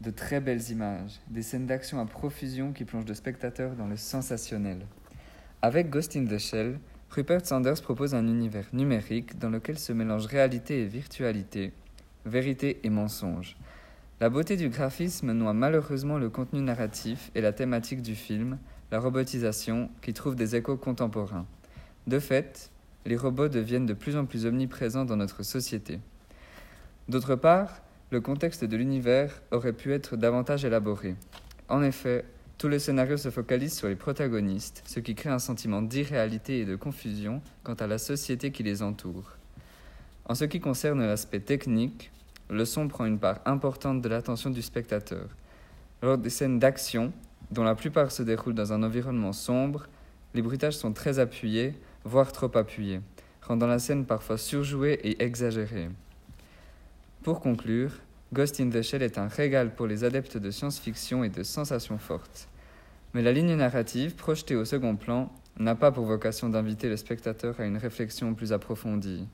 de très belles images, des scènes d'action à profusion qui plongent le spectateur dans le sensationnel. Avec Ghost in the Shell, Rupert Sanders propose un univers numérique dans lequel se mélangent réalité et virtualité, vérité et mensonge. La beauté du graphisme noie malheureusement le contenu narratif et la thématique du film, la robotisation, qui trouve des échos contemporains. De fait, les robots deviennent de plus en plus omniprésents dans notre société. D'autre part, le contexte de l'univers aurait pu être davantage élaboré. En effet, tout le scénario se focalise sur les protagonistes, ce qui crée un sentiment d'irréalité et de confusion quant à la société qui les entoure. En ce qui concerne l'aspect technique, le son prend une part importante de l'attention du spectateur. Lors des scènes d'action, dont la plupart se déroulent dans un environnement sombre, les bruitages sont très appuyés, voire trop appuyés, rendant la scène parfois surjouée et exagérée. Pour conclure, Ghost in the Shell est un régal pour les adeptes de science-fiction et de sensations fortes. Mais la ligne narrative, projetée au second plan, n'a pas pour vocation d'inviter le spectateur à une réflexion plus approfondie.